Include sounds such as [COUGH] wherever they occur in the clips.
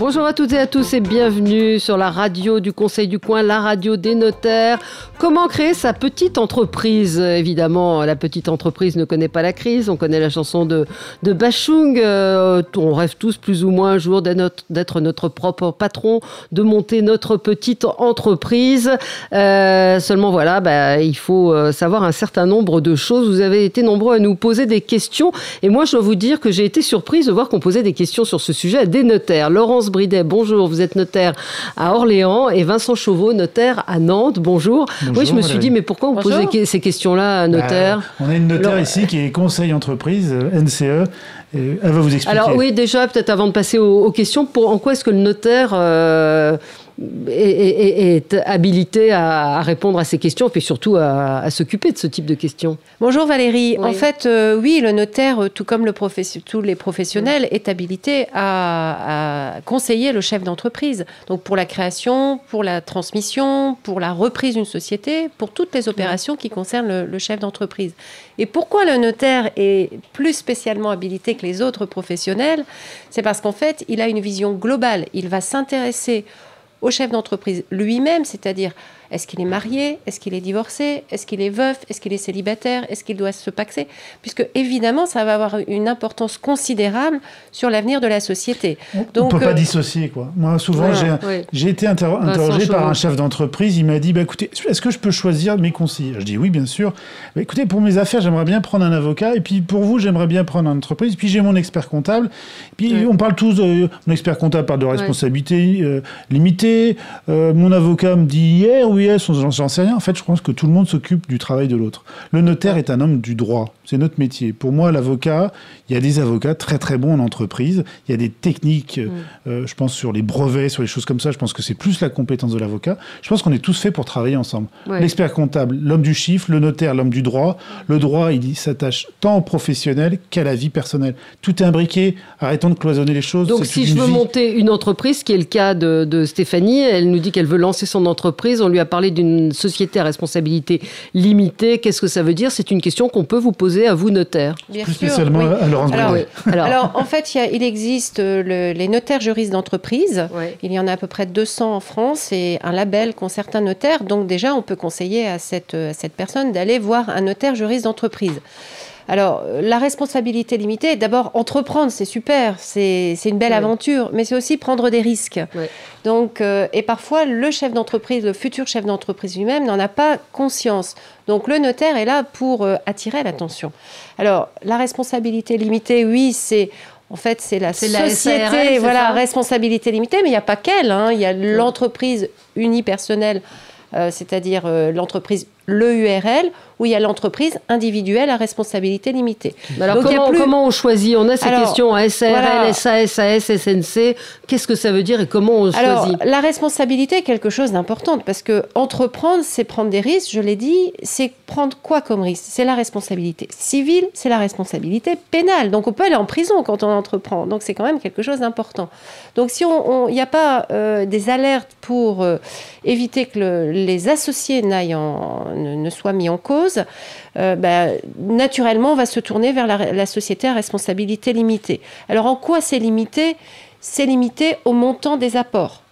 Bonjour à toutes et à tous et bienvenue sur la radio du Conseil du Coin, la radio des notaires. Comment créer sa petite entreprise? Évidemment, la petite entreprise ne connaît pas la crise. On connaît la chanson de, Bachung. Euh, on rêve tous plus ou moins un jour d'être notre, propre patron, de monter notre petite entreprise. Euh, seulement voilà, bah, il faut euh, savoir un certain nombre de choses. Vous avez été nombreux à nous poser des questions et moi je dois vous dire que j'ai été surprise de voir qu'on posait des questions sur ce sujet à des notaires. Laurence Bridet, bonjour, vous êtes notaire à Orléans et Vincent Chauveau, notaire à Nantes, bonjour. oui, je me suis dit, mais pourquoi vous posez ces questions-là, notaire bah, On a une notaire ici qui est conseil entreprise, euh, NCE. elle va vous expliquer. Alors oui, déjà, peut-être avant de passer aux, questions, pour, en quoi est-ce que le notaire euh, est, habilité à, répondre à ces questions et puis surtout à, s'occuper de ce type de questions. Bonjour Valérie. En fait, euh, oui, le notaire, tout comme le tous les professionnels, est habilité à, conseiller le chef d'entreprise. Donc pour la création, pour la transmission, pour la reprise d'une société, pour toutes les opérations qui concernent le, le chef d'entreprise. Et pourquoi le notaire est plus spécialement habilité que les autres professionnels? C'est parce qu'en fait, il a une vision globale. Il va s'intéresser au chef d'entreprise lui-même, c'est-à-dire est-ce qu'il est marié? Est-ce qu'il est divorcé? Est-ce qu'il est veuf? Est-ce qu'il est célibataire? Est-ce qu'il doit se paxer? Puisque évidemment, ça va avoir une importance considérable sur l'avenir de la société. On ne peut pas euh, dissocier. Quoi. Moi, souvent, j'ai été interrogé par un chef d'entreprise. Il m'a dit bah, écoutez, est-ce que je peux choisir mes conseillers? Je dis oui, bien sûr. Mais écoutez, pour mes affaires, j'aimerais bien prendre un avocat. Et puis pour vous, j'aimerais bien prendre une entreprise. Puis j'ai mon expert comptable. Et puis on parle tous, de, mon expert comptable parle de responsabilité euh, limitée. Euh, mon avocat me dit hier, oui, j'en sais rien. En fait, je pense que tout le monde s'occupe du travail de l'autre. Le notaire est un homme du droit. C'est notre métier. Pour moi, l'avocat, il y a des avocats très très bons en entreprise. Il y a des techniques, mm. euh, je pense, sur les brevets, sur les choses comme ça. Je pense que c'est plus la compétence de l'avocat. Je pense qu'on est tous faits pour travailler ensemble. L'expert comptable, l'homme du chiffre, le notaire, l'homme du droit. Le droit, il s'attache tant au professionnel qu'à la vie personnelle. Tout est imbriqué. Arrêtons de cloisonner les choses. Donc, si je veux monter une entreprise, qui est le cas de, de Stéphanie, elle nous dit qu'elle veut lancer son entreprise. On lui a parlé d'une société à responsabilité limitée. Qu'est-ce que ça veut dire? C'est une question qu'on peut vous poser à vous, notaire. Bien Plus spécialement à Laurence alors, alors, en fait, il, existe euh, les notaires juristes d'entreprise. Il y en a à peu près 200 en France et un label qu'ont certains notaires. Donc déjà, on peut conseiller à cette, à cette personne d'aller voir un notaire juriste d'entreprise. Alors, la responsabilité limitée, d'abord, entreprendre, c'est super, c'est une belle aventure, mais c'est aussi prendre des risques. Donc, euh, et parfois, le chef d'entreprise, le futur chef d'entreprise lui-même n'en a pas conscience. Donc, le notaire est là pour euh, attirer l'attention. Alors, la responsabilité limitée, oui, c'est en fait, c'est la société, voilà, responsabilité limitée, mais il n'y a pas qu'elle. Hein. Il y a l'entreprise unipersonnelle, euh, c'est-à-dire l'entreprise, le URL, où il y a l'entreprise individuelle à responsabilité limitée. Alors comment, on choisit? On a ces questions SARL, SA, SAS, SNC. Qu'est-ce que ça veut dire et comment on Alors, choisit? La responsabilité est quelque chose d'important parce que entreprendre, c'est prendre des risques. Je l'ai dit, c'est prendre quoi comme risque? C'est la responsabilité civile, c'est la responsabilité pénale. Donc on peut aller en prison quand on entreprend. Donc c'est quand même quelque chose d'important. Donc si il n'y a pas euh, des alertes pour euh, éviter que les associés ne soient mis en cause, euh, bah, naturellement, on va se tourner vers la, société à responsabilité limitée. Alors, en quoi c'est limité? C'est limité au montant des apports.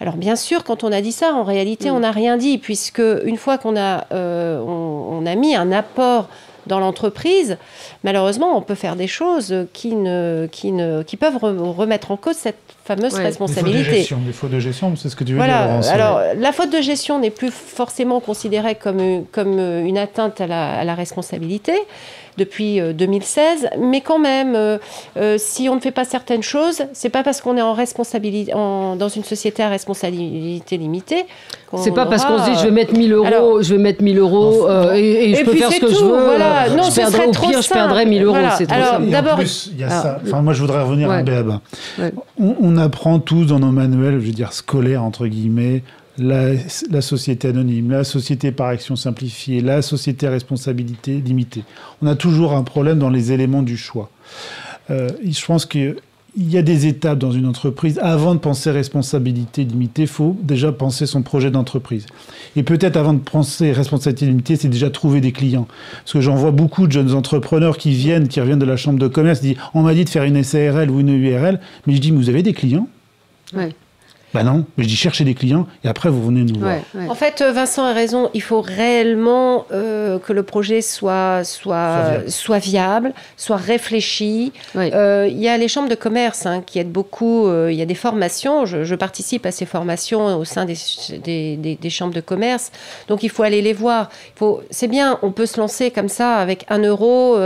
Alors bien sûr, quand on a dit ça, en réalité, mm. on n'a rien dit, puisque une fois qu'on a, euh, on, a mis un apport dans l'entreprise, malheureusement, on peut faire des choses qui, ne, qui, ne, qui peuvent remettre en cause cette fameuse responsabilité. Les fautes de gestion, c'est ce que tu veux dire. Alors, la faute de gestion n'est plus forcément considérée comme, comme une atteinte à la, à la responsabilité depuis 2016. Euh, Mais quand même, euh, euh, si on ne fait pas certaines choses, c'est pas parce qu'on est en responsabilité, dans une société à responsabilité limitée. C'est pas parce qu'on se dit je vais mettre 1000 euros, je vais mettre 1000 euros et, je peux faire ce que je veux. Voilà. Non, je perdrai, au pire, je perdrai 1000 euros. C'est Alors, d'abord, il y a ça. Enfin, moi, je voudrais revenir à BABA. On, on apprend tous dans nos manuels, je veux dire scolaires entre guillemets, la, société anonyme, la société par action simplifiée, la société responsabilité limitée. On a toujours un problème dans les éléments du choix. Euh, je pense que il y a des étapes dans une entreprise. Avant de penser responsabilité limitée, il faut déjà penser son projet d'entreprise. Et peut-être avant de penser responsabilité limitée, c'est déjà trouver des clients. Parce que j'en vois beaucoup de jeunes entrepreneurs qui viennent, qui reviennent de la chambre de commerce, disent on m'a dit de faire une SARL ou une URL, mais je dis mais vous avez des clients? Ouais. Ben non, mais je dis chercher des clients et après vous venez nous voir. En fait, euh, Vincent a raison. Il faut réellement euh, que le projet soit soit soit viable, soit, réfléchi. Euh, il y a les chambres de commerce hein, qui aident beaucoup. il y a des formations. Je, participe à ces formations au sein des, des, des, chambres de commerce. Donc il faut aller les voir. C'est bien. On peut se lancer comme ça avec un euro,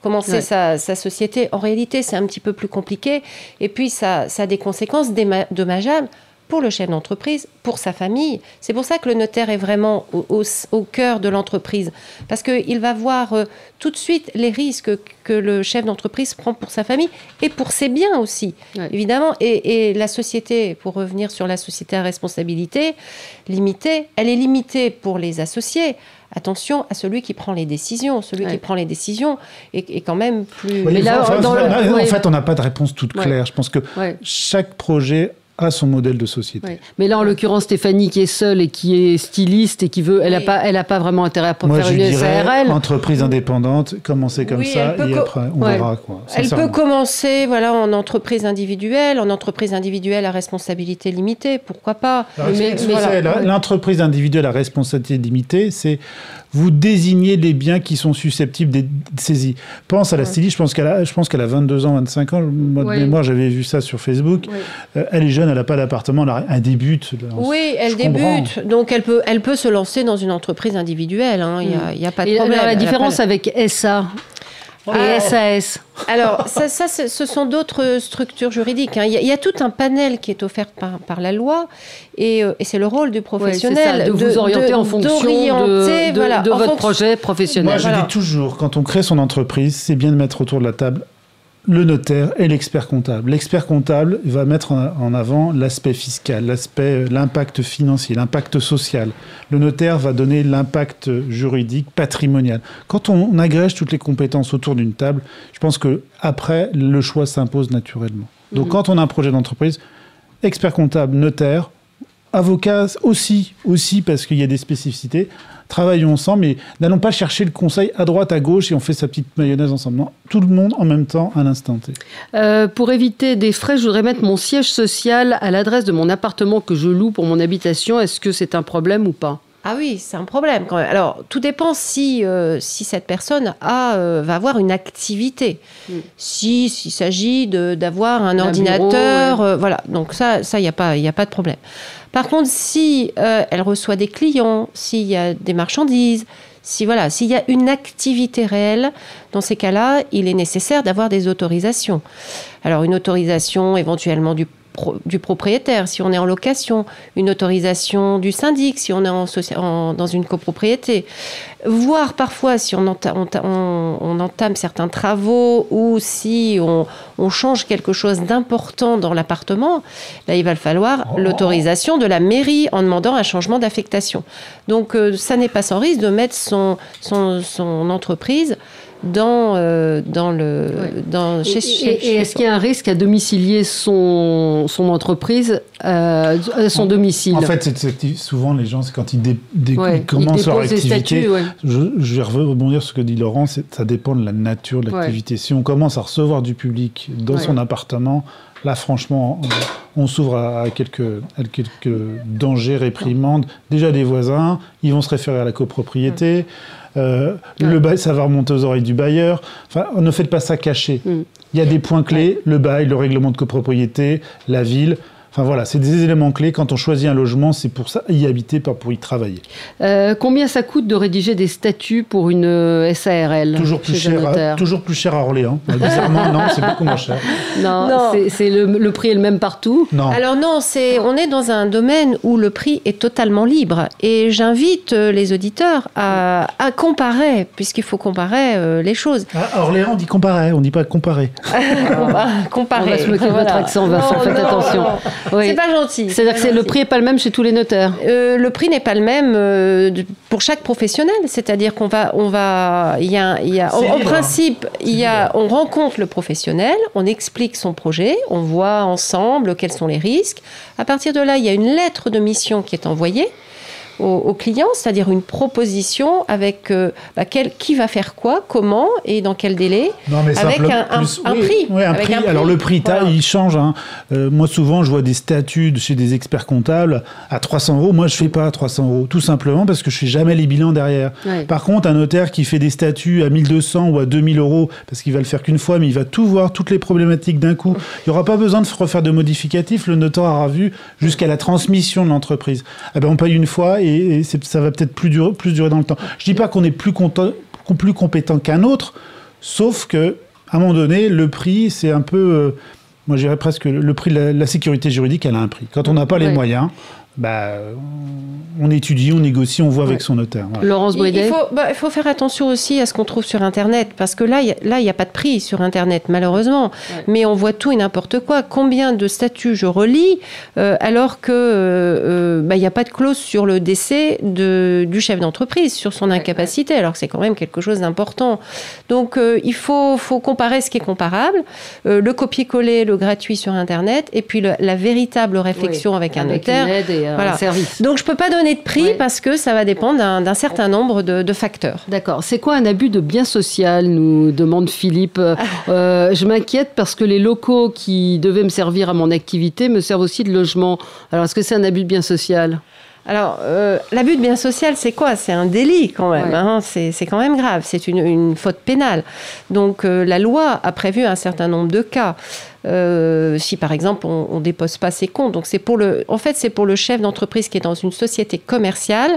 commencer sa, sa, société. En réalité, c'est un petit peu plus compliqué. Et puis ça, ça a des conséquences dommageables pour le chef d'entreprise, pour sa famille. C'est pour ça que le notaire est vraiment au, cœur de l'entreprise, parce qu'il va voir euh, tout de suite les risques que le chef d'entreprise prend pour sa famille et pour ses biens aussi, évidemment. Et, la société, pour revenir sur la société à responsabilité limitée, elle est limitée pour les associés attention à celui qui prend les décisions. Celui qui prend les décisions est, quand même plus. Mais là, en fait, on n'a pas de réponse toute claire. Je pense que chaque projet à son modèle de société. Mais là, en l'occurrence, Stéphanie qui est seule et qui est styliste et qui veut, elle n'a pas, elle a pas vraiment intérêt à Moi, faire je une dirais, SARL. Entreprise indépendante, commencer comme ça et après on verra quoi. Elle peut commencer, voilà, en entreprise individuelle, en entreprise individuelle à responsabilité limitée, pourquoi pas. L'entreprise individuelle à responsabilité limitée, c'est vous désignez les biens qui sont susceptibles d'être saisis. Pense à la styliste, je pense qu'elle a, je pense qu'elle a 22 ans, 25 ans. Moi, de mémoire, j'avais vu ça sur Facebook. Euh, elle est jeune, elle n'a pas d'appartement, elle, débute. Oui, elle débute. Donc, elle peut, elle peut se lancer dans une entreprise individuelle. Hein. Il n'y a, a, pas de problème. la différence avec SA et SAS Alors, ça, ça ce sont d'autres structures juridiques. Hein. Il, y a, tout un panel qui est offert par, par la loi et, euh, et c'est le rôle du professionnel de, vous orienter en fonction de, voilà, de votre projet professionnel. Moi, je dis toujours, quand on crée son entreprise, c'est bien de mettre autour de la table le notaire et l'expert comptable. L'expert comptable va mettre en avant l'aspect fiscal, l'aspect, euh, l'impact financier, l'impact social. Le notaire va donner l'impact juridique, patrimonial. Quand on, agrège toutes les compétences autour d'une table, je pense que après le choix s'impose naturellement. Donc, mmh. quand on a un projet d'entreprise, expert comptable, notaire, avocat aussi, aussi parce qu'il y a des spécificités travaillons ensemble, mais n'allons pas chercher le conseil à droite, à gauche et on fait sa petite mayonnaise ensemble. Non, tout le monde en même temps à l'instant T. Euh, pour éviter des frais, je voudrais mettre mon siège social à l'adresse de mon appartement que je loue pour mon habitation. Est-ce que c'est un problème ou pas? Ah oui, c'est un problème quand même. Alors, tout dépend si, euh, si cette personne a, euh, va avoir une activité. Mm. Si s'il s'agit d'avoir un, ordinateur, voilà. Donc ça, il ça, n'y a, pas, a pas de problème. Par contre, si euh, elle reçoit des clients, s'il y a des marchandises, si voilà, s'il y a une activité réelle, dans ces cas-là, il est nécessaire d'avoir des autorisations. Alors une autorisation éventuellement du du propriétaire, si on est en location, une autorisation du syndic, si on est en, dans une copropriété, voire parfois si on, on, entame certains travaux ou si on, change quelque chose d'important dans l'appartement, là il va falloir oh. l'autorisation de la mairie en demandant un changement d'affectation. Donc euh, ça n'est pas sans risque de mettre son, son, son entreprise dans, euh, dans le, dans, chez, et, est-ce qu'il y a un risque à domicilier son, son entreprise euh, à son domicile? En fait, souvent les gens, c'est quand ils, commencent leur activité. je, je, vais rebondir sur ce que dit Laurent, ça dépend de la nature de l'activité. Si on commence à recevoir du public dans son appartement, là, franchement, on, s'ouvre à, quelques, à quelques dangers, réprimandes. Déjà des voisins, ils vont se référer à la copropriété. Euh, le bail, ça va remonter aux oreilles du bailleur. Enfin, ne faites pas ça caché. Mm. Il y a des points clés, le bail, le règlement de copropriété, la ville. Enfin voilà, c'est des éléments clés. Quand on choisit un logement, c'est pour ça y habiter, pas pour y travailler. Euh, combien ça coûte de rédiger des statuts pour une euh, SARL Toujours plus cher, à, toujours plus cher à Orléans. Bizarrement, non, c'est beaucoup moins cher. [LAUGHS] Non, c'est le, prix est le même partout. Non. Alors non, c'est on est dans un domaine où le prix est totalement libre. Et j'invite euh, les auditeurs à, comparer, puisqu'il faut comparer les choses. Ah, à Orléans, on dit comparer, on dit pas comparer. [LAUGHS] comparer. On va se moquer de votre accent, Vincent, faites attention. C'est pas gentil. C'est-à-dire que le prix n'est pas le même chez tous les notaires. Euh, le prix n'est pas le même euh, pour chaque professionnel. C'est-à-dire qu'on va, on va, il y a, il y a en, principe, il y a, on rencontre le professionnel, on explique son projet, on voit ensemble quels sont les risques. À partir de là, il y a une lettre de mission qui est envoyée au, client, c'est-à-dire une proposition avec euh, bah, quel, qui va faire quoi, comment et dans quel délai, avec un, prix. un prix. Alors le prix, il change. Hein. Euh, moi souvent, je vois des statuts chez des experts comptables à 300 euros. Moi, je fais pas à 300 euros, tout simplement parce que je fais jamais les bilans derrière. Par contre, un notaire qui fait des statuts à 1200 ou à 2000 euros, parce qu'il va le faire qu'une fois, mais il va tout voir, toutes les problématiques d'un coup. Il n'y aura pas besoin de refaire de modificatifs. Le notaire aura vu jusqu'à la transmission de l'entreprise. Eh ben, on paye une fois et et, ça va peut-être plus durer, plus durer dans le temps. Je dis pas qu'on est plus, plus compétent qu'un autre, sauf que à un moment donné, le prix, c'est un peu, euh, moi je dirais presque le prix de la, sécurité juridique, elle a un prix. Quand on n'a pas les moyens, bah, on étudie, on négocie, on voit avec son notaire. Laurence il, faut, bah, il faut faire attention aussi à ce qu'on trouve sur Internet, parce que là, il n'y a, pas de prix sur Internet, malheureusement. Mais on voit tout et n'importe quoi. Combien de statuts je relis, euh, alors qu'il euh, euh, bah, n'y a pas de clause sur le décès de, du chef d'entreprise, sur son incapacité, alors que c'est quand même quelque chose d'important. Donc, il faut, faut, comparer ce qui est comparable, le copier-coller, le gratuit sur Internet, et puis la véritable réflexion avec un notaire. Voilà. service. Donc, je ne peux pas donner de prix parce que ça va dépendre d'un certain nombre de, facteurs. D'accord. C'est quoi un abus de bien social nous demande Philippe. Euh, euh, je m'inquiète parce que les locaux qui devaient me servir à mon activité me servent aussi de logement. Alors, est-ce que c'est un abus de bien social alors, euh, l'abus de bien social, c'est quoi? C'est un délit quand même. Hein. c'est quand même grave. C'est une, faute pénale. Donc, la loi a prévu un certain nombre de cas. Euh, si par exemple on, ne dépose pas ses comptes. Donc c'est pour le, en fait c'est pour le chef d'entreprise qui est dans une société commerciale,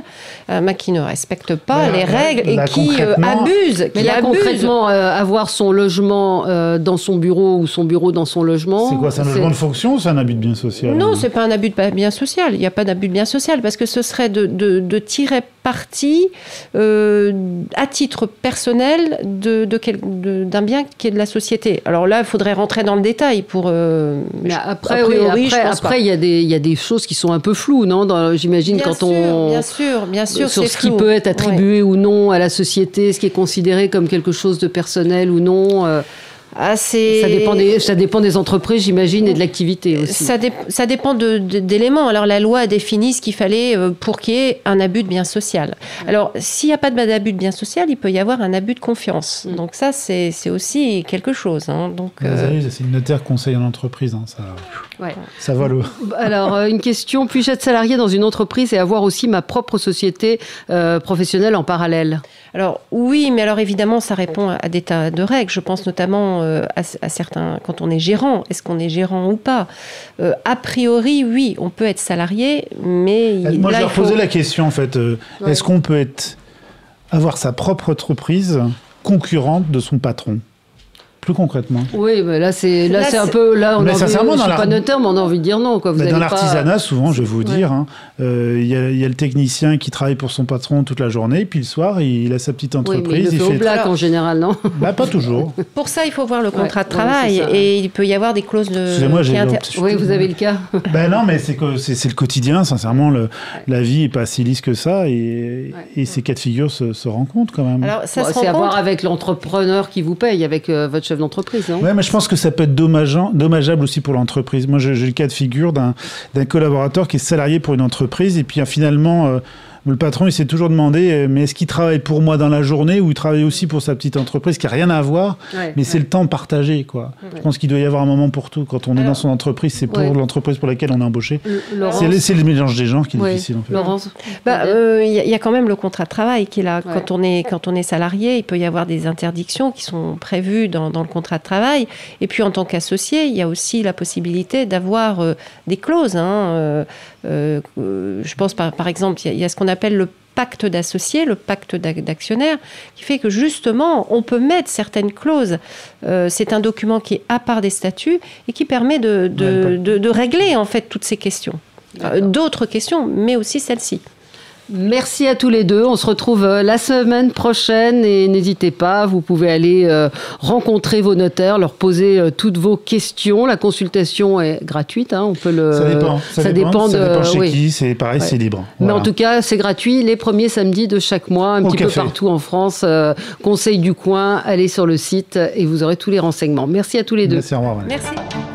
euh, qui ne respecte pas les règles et qui euh, abuse. Mais là concrètement, avoir son logement dans son bureau ou son bureau dans son logement. C'est quoi C'est un logement de fonction ou c'est un abus de bien social? Non, c'est pas un abus de bien social. Il n'y a pas d'abus de bien social parce que ce serait de, de, de tirer partie à titre personnel de, d'un bien qui est de la société. Alors là, il faudrait rentrer dans le détail pour. Euh, mais après, après, il y, a des, y a des choses qui sont un peu floues, non J'imagine quand on. Bien sûr, bien sûr. Sur ce qui peut être attribué ou non à la société, ce qui est considéré comme quelque chose de personnel ou non. Euh, ah, ça, dépend des, ça dépend des entreprises, j'imagine, et de l'activité aussi. Ça, ça dépend d'éléments. Alors, la loi a défini ce qu'il fallait euh, pour qu'il y ait un abus de bien social. Alors, s'il n'y a pas d'abus de bien social, il peut y avoir un abus de confiance. Mm. Donc, ça, c'est aussi quelque chose. Hein. Donc, euh, C'est une notaire conseil en entreprise. Hein, ça, ouais. ça va le. Alors, euh, une question puis-je être salarié dans une entreprise et avoir aussi ma propre société professionnelle en parallèle? Alors, oui, mais alors évidemment, ça répond à des tas de règles. Je pense notamment euh, à, certains, quand on est gérant, est-ce qu'on est gérant ou pas? Euh, A priori, oui, on peut être salarié, mais moi je leur posais la question en fait. Euh, est-ce qu'on peut être avoir sa propre entreprise concurrente de son patron? Plus concrètement Oui, mais là c'est là, c'est un peu là on a envie, je suis pas notaire, mais on a envie de dire non quoi. Vous dans l'artisanat, souvent, je vais vous dire, hein, euh, il y, y, a le technicien qui travaille pour son patron toute la journée, puis le soir il, a sa petite entreprise. il, fait, au black en général, non [LAUGHS] bah, Pas toujours. Pour ça, il faut voir le contrat de travail et il peut y avoir des clauses de. Excusez-moi, j'ai. Oui, vous avez le cas. [LAUGHS] ben non, mais c'est c'est le quotidien. Sincèrement, le, la vie est pas si lisse que ça et, et ces cas de figure se, se rencontrent quand même. Alors ça c'est à voir avec l'entrepreneur qui vous paye, avec euh, votre d'entreprise. Oui, mais je pense que ça peut être dommageable aussi pour l'entreprise. Moi, j'ai le cas de figure d'un collaborateur qui est salarié pour une entreprise et puis finalement... Euh, le patron, il s'est toujours demandé, euh, mais est-ce qu'il travaille pour moi dans la journée ou il travaille aussi pour sa petite entreprise qui n'a rien à voir, mais c'est le temps partagé, quoi. Je pense qu'il doit y avoir un moment pour tout. Quand on est dans son entreprise, c'est pour l'entreprise pour laquelle on est embauché. C'est le mélange des gens qui est difficile, en fait. Laurence bah, euh, Il y, a quand même le contrat de travail qui est là. Quand, on est, quand on est salarié, il peut y avoir des interdictions qui sont prévues dans, le contrat de travail. Et puis, en tant qu'associé, il y a aussi la possibilité d'avoir euh, des clauses. Hein, je pense, par, par exemple, il y, a ce qu'on a appelle le pacte d'associés, le pacte d'actionnaires, qui fait que justement, on peut mettre certaines clauses. Euh, c'est un document qui est à part des statuts et qui permet de, de, régler en fait toutes ces questions. D'autres questions, mais aussi celle-ci. Merci à tous les deux. On se retrouve euh, la semaine prochaine et n'hésitez pas, vous pouvez aller euh, rencontrer vos notaires, leur poser euh, toutes vos questions. La consultation est gratuite. Hein, on peut le. Ça dépend. Ça, dépend, de. Ça dépend chez qui. C'est pareil, c'est libre. Mais en tout cas, c'est gratuit les premiers samedis de chaque mois, un petit peu partout en France. Conseil du coin. Allez sur le site et vous aurez tous les renseignements. Merci à tous les deux. Merci. Au revoir, Merci.